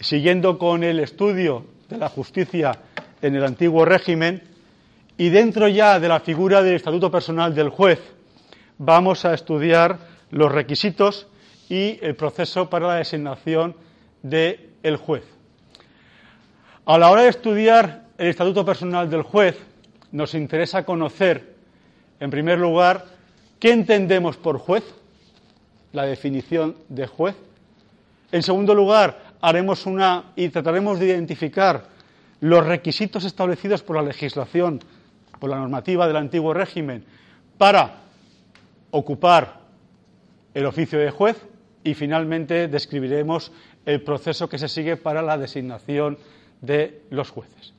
Siguiendo con el estudio de la justicia en el antiguo régimen y dentro ya de la figura del estatuto personal del juez, vamos a estudiar los requisitos y el proceso para la designación del juez. A la hora de estudiar el estatuto personal del juez, nos interesa conocer, en primer lugar, qué entendemos por juez, la definición de juez. En segundo lugar, haremos una y trataremos de identificar los requisitos establecidos por la legislación, por la normativa del antiguo régimen, para ocupar el oficio de juez y finalmente describiremos el proceso que se sigue para la designación de los jueces.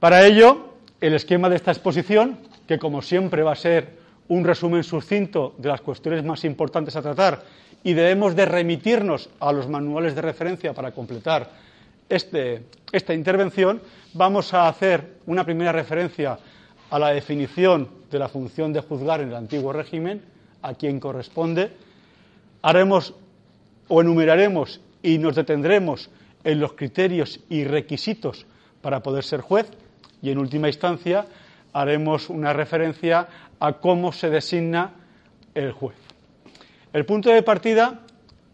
Para ello, el esquema de esta exposición, que como siempre va a ser un resumen sucinto de las cuestiones más importantes a tratar y debemos de remitirnos a los manuales de referencia para completar este, esta intervención, vamos a hacer una primera referencia a la definición de la función de juzgar en el antiguo régimen, a quien corresponde. Haremos o enumeraremos y nos detendremos en los criterios y requisitos para poder ser juez y, en última instancia, haremos una referencia a cómo se designa el juez. El punto de partida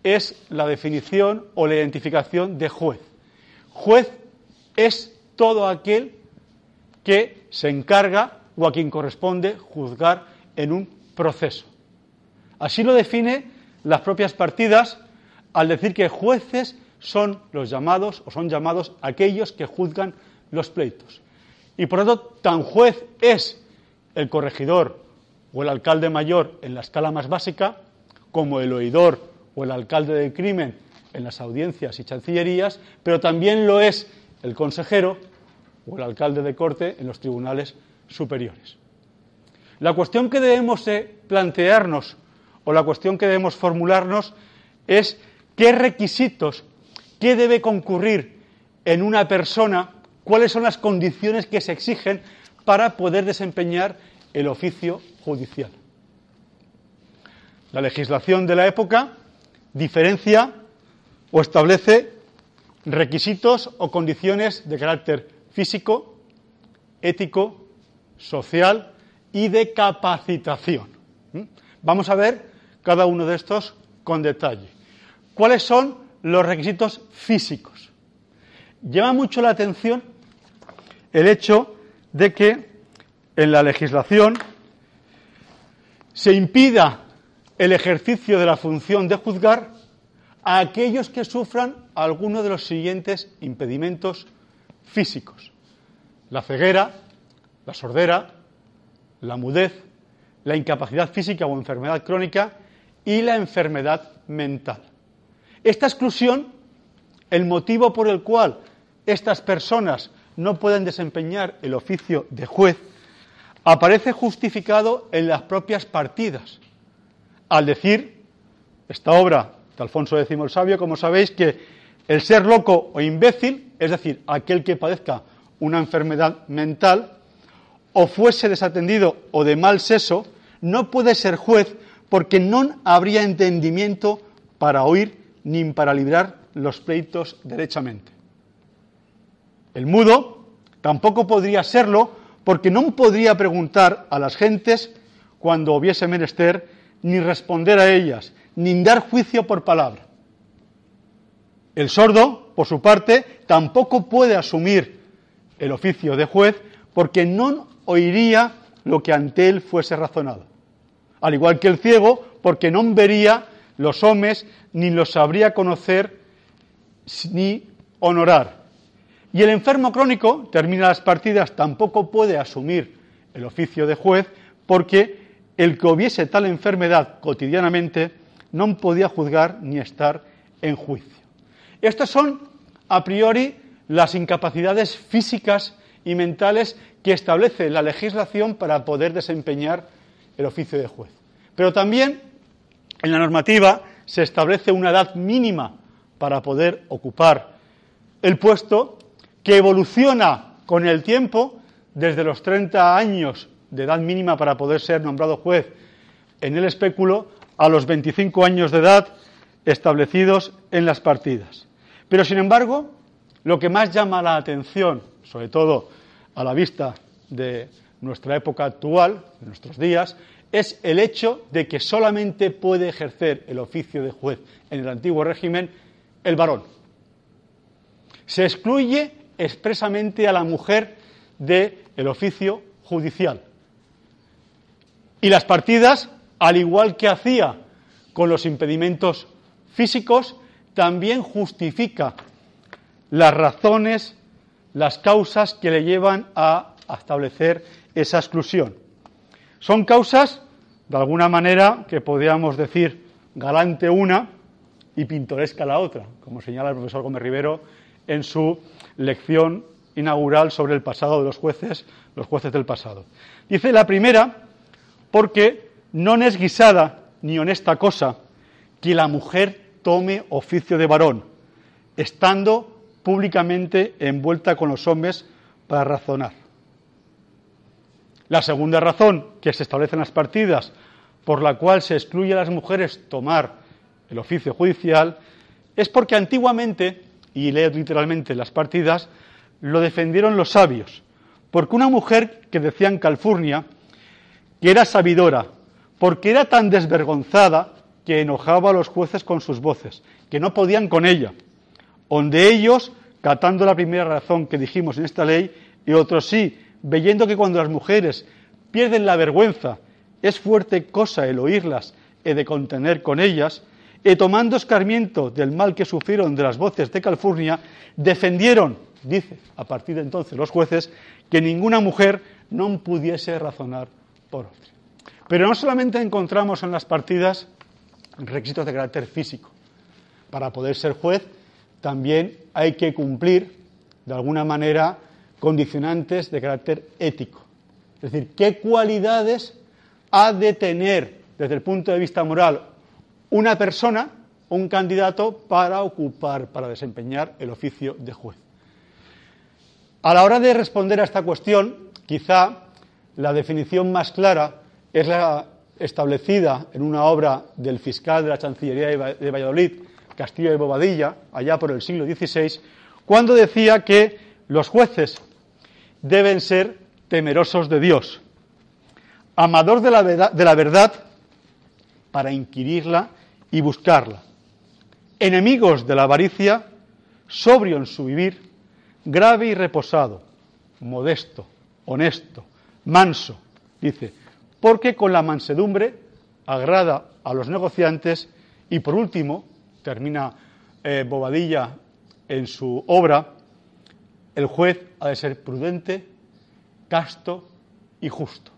es la definición o la identificación de juez. Juez es todo aquel que se encarga o a quien corresponde juzgar en un proceso. Así lo define las propias partidas al decir que jueces son los llamados o son llamados aquellos que juzgan los pleitos. Y por tanto, tan juez es el corregidor o el alcalde mayor en la escala más básica, como el oidor o el alcalde del crimen en las audiencias y chancillerías, pero también lo es el consejero o el alcalde de corte en los tribunales superiores. La cuestión que debemos plantearnos o la cuestión que debemos formularnos es qué requisitos, qué debe concurrir en una persona, cuáles son las condiciones que se exigen para poder desempeñar el oficio judicial. La legislación de la época diferencia o establece requisitos o condiciones de carácter físico, ético, social y de capacitación. ¿Mm? Vamos a ver cada uno de estos con detalle. ¿Cuáles son los requisitos físicos? Llama mucho la atención el hecho de que en la legislación se impida el ejercicio de la función de juzgar a aquellos que sufran alguno de los siguientes impedimentos físicos. La ceguera, la sordera, la mudez, la incapacidad física o enfermedad crónica y la enfermedad mental. Esta exclusión, el motivo por el cual estas personas no pueden desempeñar el oficio de juez, aparece justificado en las propias partidas, al decir esta obra de Alfonso X el Sabio, como sabéis, que el ser loco o imbécil, es decir, aquel que padezca una enfermedad mental, o fuese desatendido o de mal seso, no puede ser juez porque no habría entendimiento para oír ni para librar los pleitos derechamente. El mudo tampoco podría serlo porque no podría preguntar a las gentes cuando hubiese menester, ni responder a ellas, ni dar juicio por palabra. El sordo, por su parte, tampoco puede asumir el oficio de juez porque no oiría lo que ante él fuese razonado. Al igual que el ciego, porque no vería los hombres ni los sabría conocer ni honorar. Y el enfermo crónico, termina las partidas, tampoco puede asumir el oficio de juez porque el que hubiese tal enfermedad cotidianamente no podía juzgar ni estar en juicio. Estas son, a priori, las incapacidades físicas y mentales que establece la legislación para poder desempeñar el oficio de juez. Pero también en la normativa se establece una edad mínima para poder ocupar el puesto que evoluciona con el tiempo desde los 30 años de edad mínima para poder ser nombrado juez en el espéculo a los 25 años de edad establecidos en las partidas. Pero, sin embargo, lo que más llama la atención, sobre todo a la vista de nuestra época actual, de nuestros días, es el hecho de que solamente puede ejercer el oficio de juez en el antiguo régimen el varón. Se excluye expresamente a la mujer del oficio judicial. Y las partidas, al igual que hacía con los impedimentos físicos, también justifica las razones, las causas que le llevan a establecer esa exclusión. Son causas, de alguna manera, que podríamos decir galante una y pintoresca la otra, como señala el profesor Gómez Rivero en su lección inaugural sobre el pasado de los jueces, los jueces del pasado. Dice la primera, porque no es guisada ni honesta cosa que la mujer tome oficio de varón, estando públicamente envuelta con los hombres para razonar. La segunda razón que se establece en las partidas por la cual se excluye a las mujeres tomar el oficio judicial es porque antiguamente, y leo literalmente las partidas, lo defendieron los sabios, porque una mujer que decía en Calfurnia que era sabidora, porque era tan desvergonzada que enojaba a los jueces con sus voces, que no podían con ella, donde ellos, catando la primera razón que dijimos en esta ley, y otros sí, Veyendo que cuando las mujeres pierden la vergüenza, es fuerte cosa el oírlas y de contener con ellas, y tomando escarmiento del mal que sufrieron de las voces de Calfurnia, defendieron, dice a partir de entonces los jueces, que ninguna mujer no pudiese razonar por otra. Pero no solamente encontramos en las partidas requisitos de carácter físico. Para poder ser juez también hay que cumplir, de alguna manera, condicionantes de carácter ético. Es decir, qué cualidades ha de tener desde el punto de vista moral una persona, un candidato, para ocupar, para desempeñar el oficio de juez. A la hora de responder a esta cuestión, quizá la definición más clara es la establecida en una obra del fiscal de la Chancillería de Valladolid, Castillo de Bobadilla, allá por el siglo XVI, cuando decía que los jueces deben ser temerosos de Dios, amador de la, verdad, de la verdad para inquirirla y buscarla, enemigos de la avaricia, sobrio en su vivir, grave y reposado, modesto, honesto, manso, dice, porque con la mansedumbre agrada a los negociantes y por último, termina eh, Bobadilla en su obra, el juez ha de ser prudente, casto y justo.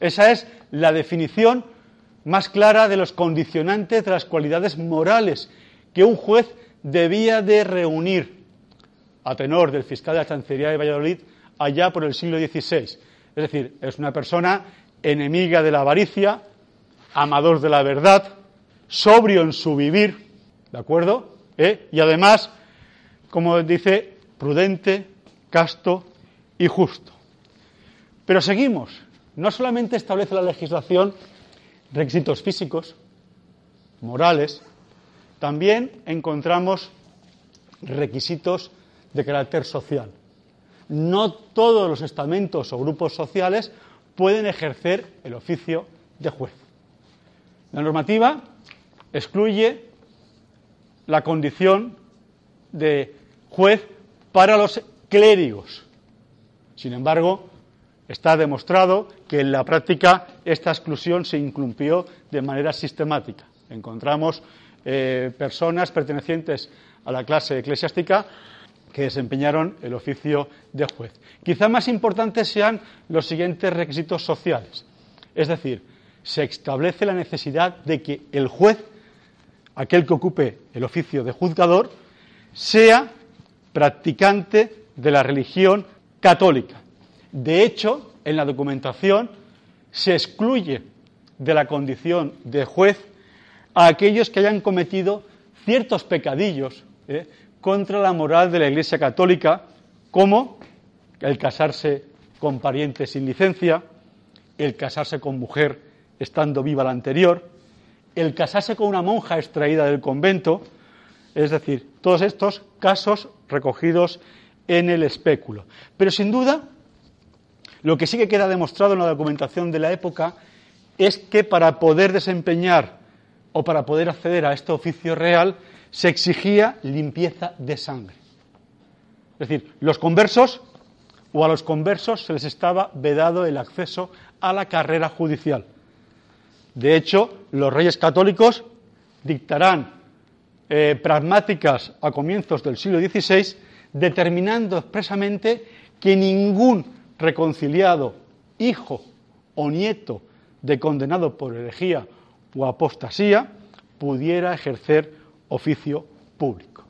Esa es la definición más clara de los condicionantes de las cualidades morales que un juez debía de reunir a tenor del fiscal de la Chancillería de Valladolid allá por el siglo XVI. Es decir, es una persona enemiga de la avaricia, amador de la verdad, sobrio en su vivir, ¿de acuerdo? ¿Eh? Y además, como dice, prudente, casto y justo. Pero seguimos. No solamente establece la legislación requisitos físicos, morales, también encontramos requisitos de carácter social. No todos los estamentos o grupos sociales pueden ejercer el oficio de juez. La normativa excluye la condición de juez para los clérigos. Sin embargo, está demostrado que en la práctica esta exclusión se incumplió de manera sistemática. Encontramos eh, personas pertenecientes a la clase eclesiástica que desempeñaron el oficio de juez. Quizá más importantes sean los siguientes requisitos sociales. Es decir, se establece la necesidad de que el juez, aquel que ocupe el oficio de juzgador, sea practicante de la religión católica. De hecho, en la documentación se excluye de la condición de juez a aquellos que hayan cometido ciertos pecadillos ¿eh? contra la moral de la Iglesia católica, como el casarse con parientes sin licencia, el casarse con mujer estando viva la anterior, el casarse con una monja extraída del convento, es decir, todos estos casos recogidos en el espéculo. Pero sin duda, lo que sí que queda demostrado en la documentación de la época es que para poder desempeñar o para poder acceder a este oficio real se exigía limpieza de sangre. Es decir, los conversos o a los conversos se les estaba vedado el acceso a la carrera judicial. De hecho, los reyes católicos dictarán eh, pragmáticas a comienzos del siglo XVI, determinando expresamente que ningún reconciliado, hijo o nieto de condenado por herejía o apostasía pudiera ejercer oficio público.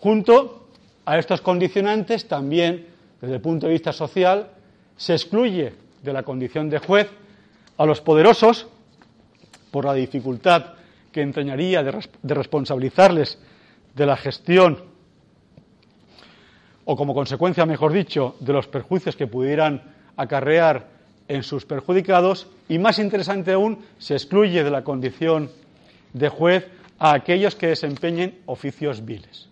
Junto a estos condicionantes también, desde el punto de vista social, se excluye de la condición de juez a los poderosos por la dificultad que entrañaría de, responsabilizarles de la gestión o como consecuencia, mejor dicho, de los perjuicios que pudieran acarrear en sus perjudicados y, más interesante aún, se excluye de la condición de juez a aquellos que desempeñen oficios viles.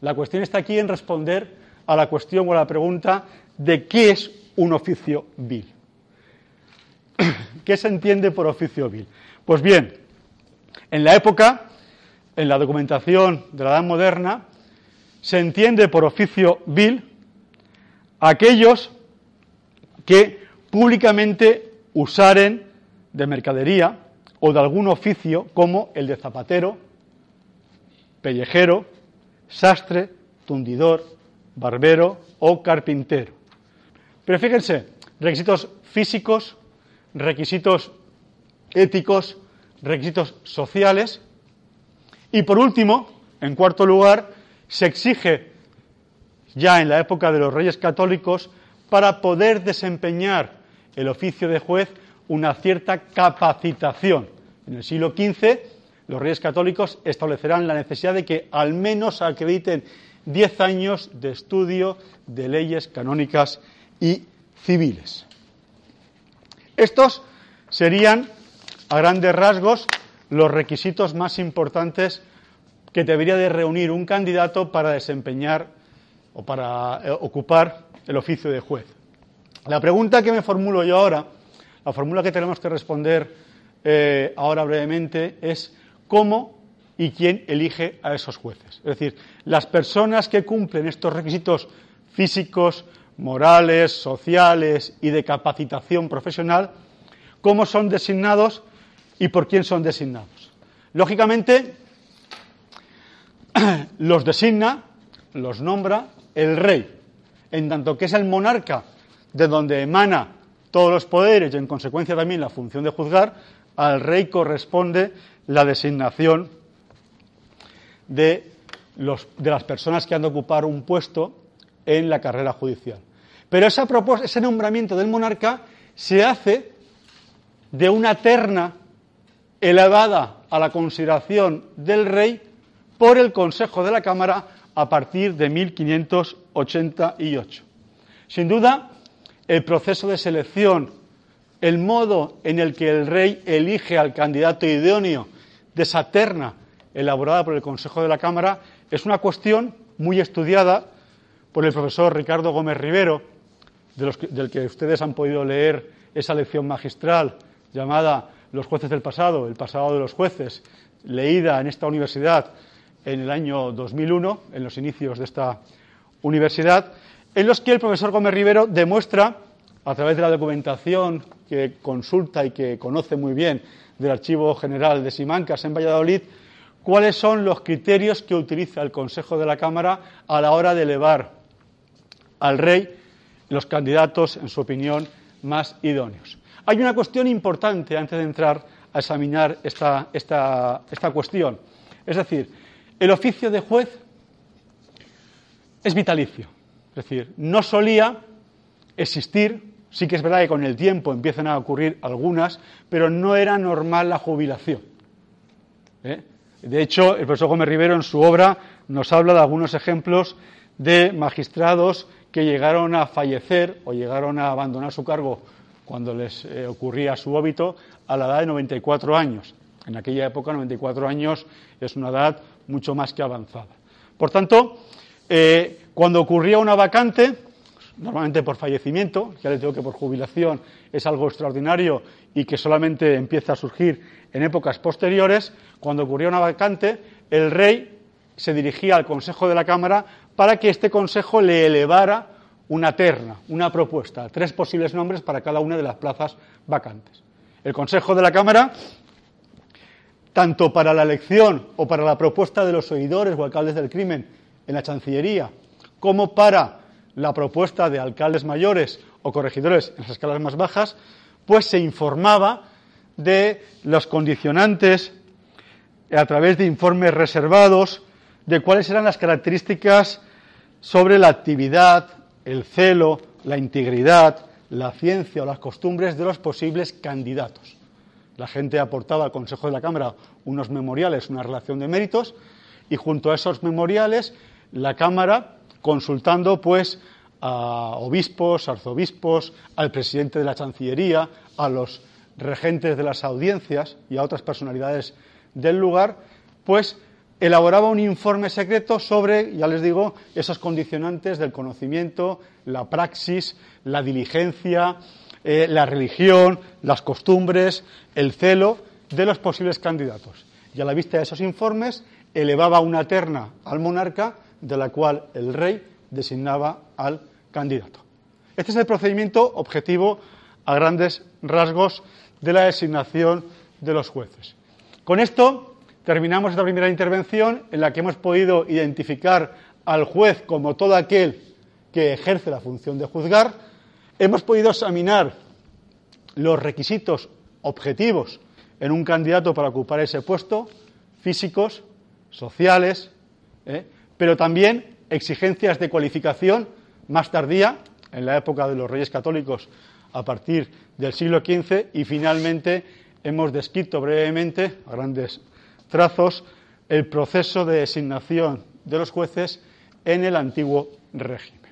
La cuestión está aquí en responder a la cuestión o a la pregunta de qué es un oficio vil. ¿Qué se entiende por oficio vil? Pues bien, en la época, en la documentación de la Edad Moderna, se entiende por oficio vil aquellos que públicamente usaren de mercadería o de algún oficio como el de zapatero, pellejero, sastre, tundidor, barbero o carpintero. Pero fíjense, requisitos físicos, requisitos éticos, requisitos sociales. Y por último, en cuarto lugar, se exige ya en la época de los reyes católicos para poder desempeñar el oficio de juez una cierta capacitación. En el siglo XV los reyes católicos establecerán la necesidad de que al menos acrediten diez años de estudio de leyes canónicas y civiles. Estos serían, a grandes rasgos, los requisitos más importantes que debería de reunir un candidato para desempeñar o para eh, ocupar el oficio de juez. La pregunta que me formulo yo ahora, la fórmula que tenemos que responder eh, ahora brevemente es cómo y quién elige a esos jueces. Es decir, las personas que cumplen estos requisitos físicos, morales, sociales y de capacitación profesional, cómo son designados y por quién son designados. Lógicamente, los designa, los nombra el rey, en tanto que es el monarca de donde emana todos los poderes y en consecuencia también la función de juzgar, al rey corresponde la designación de, los, de las personas que han de ocupar un puesto en la carrera judicial. Pero ese nombramiento del monarca se hace de una terna elevada a la consideración del rey por el Consejo de la Cámara a partir de 1588. Sin duda, el proceso de selección, el modo en el que el rey elige al candidato idóneo de esa terna elaborada por el Consejo de la Cámara es una cuestión muy estudiada por el profesor Ricardo Gómez Rivero, del que ustedes han podido leer esa lección magistral llamada Los jueces del pasado, el pasado de los jueces, leída en esta universidad en el año 2001, en los inicios de esta universidad, en los que el profesor Gómez Rivero demuestra, a través de la documentación que consulta y que conoce muy bien del Archivo General de Simancas en Valladolid, cuáles son los criterios que utiliza el Consejo de la Cámara a la hora de elevar al rey los candidatos, en su opinión, más idóneos. Hay una cuestión importante antes de entrar a examinar esta, esta, cuestión. Es decir, el oficio de juez es vitalicio. Es decir, no solía existir Sí que es verdad que con el tiempo empiezan a ocurrir algunas, pero no era normal la jubilación. ¿eh? De hecho, el profesor Gómez Rivero en su obra nos habla de algunos ejemplos de magistrados que llegaron a fallecer o llegaron a abandonar su cargo cuando les eh, ocurría su óbito, a la edad de 94 años. En aquella época, 94 años es una edad mucho más que avanzada. Por tanto, eh, cuando ocurría una vacante, normalmente por fallecimiento, ya les digo que por jubilación es algo extraordinario y que solamente empieza a surgir en épocas posteriores, cuando ocurría una vacante, el rey se dirigía al Consejo de la Cámara para que este Consejo le elevara una terna, una propuesta, tres posibles nombres para cada una de las plazas vacantes. El Consejo de la Cámara, tanto para la elección o para la propuesta de los oidores o alcaldes del crimen en la Chancillería, como para la propuesta de alcaldes mayores o corregidores en las escalas más bajas, pues se informaba de los condicionantes a través de informes reservados de cuáles eran las características sobre la actividad, el celo, la integridad, la ciencia o las costumbres de los posibles candidatos. La gente aportaba al Consejo de la Cámara unos memoriales, una relación de méritos, y junto a esos memoriales, la Cámara, consultando pues a obispos, arzobispos, al presidente de la Chancillería, a los regentes de las audiencias y a otras personalidades del lugar, pues elaboraba un informe secreto sobre, ya les digo, esos condicionantes del conocimiento, la praxis, la diligencia, eh, la religión, las costumbres, el celo de los posibles candidatos. Y a la vista de esos informes, elevaba una terna al monarca, de la cual el rey designaba al candidato. Este es el procedimiento objetivo a grandes rasgos de la designación de los jueces. Con esto terminamos esta primera intervención en la que hemos podido identificar al juez como todo aquel que ejerce la función de juzgar. Hemos podido examinar los requisitos objetivos en un candidato para ocupar ese puesto, físicos, sociales, ¿eh? pero también exigencias de cualificación más tardía, en la época de los reyes católicos a partir del siglo XV, y finalmente hemos descrito brevemente, a grandes trazos el proceso de designación de los jueces en el antiguo régimen.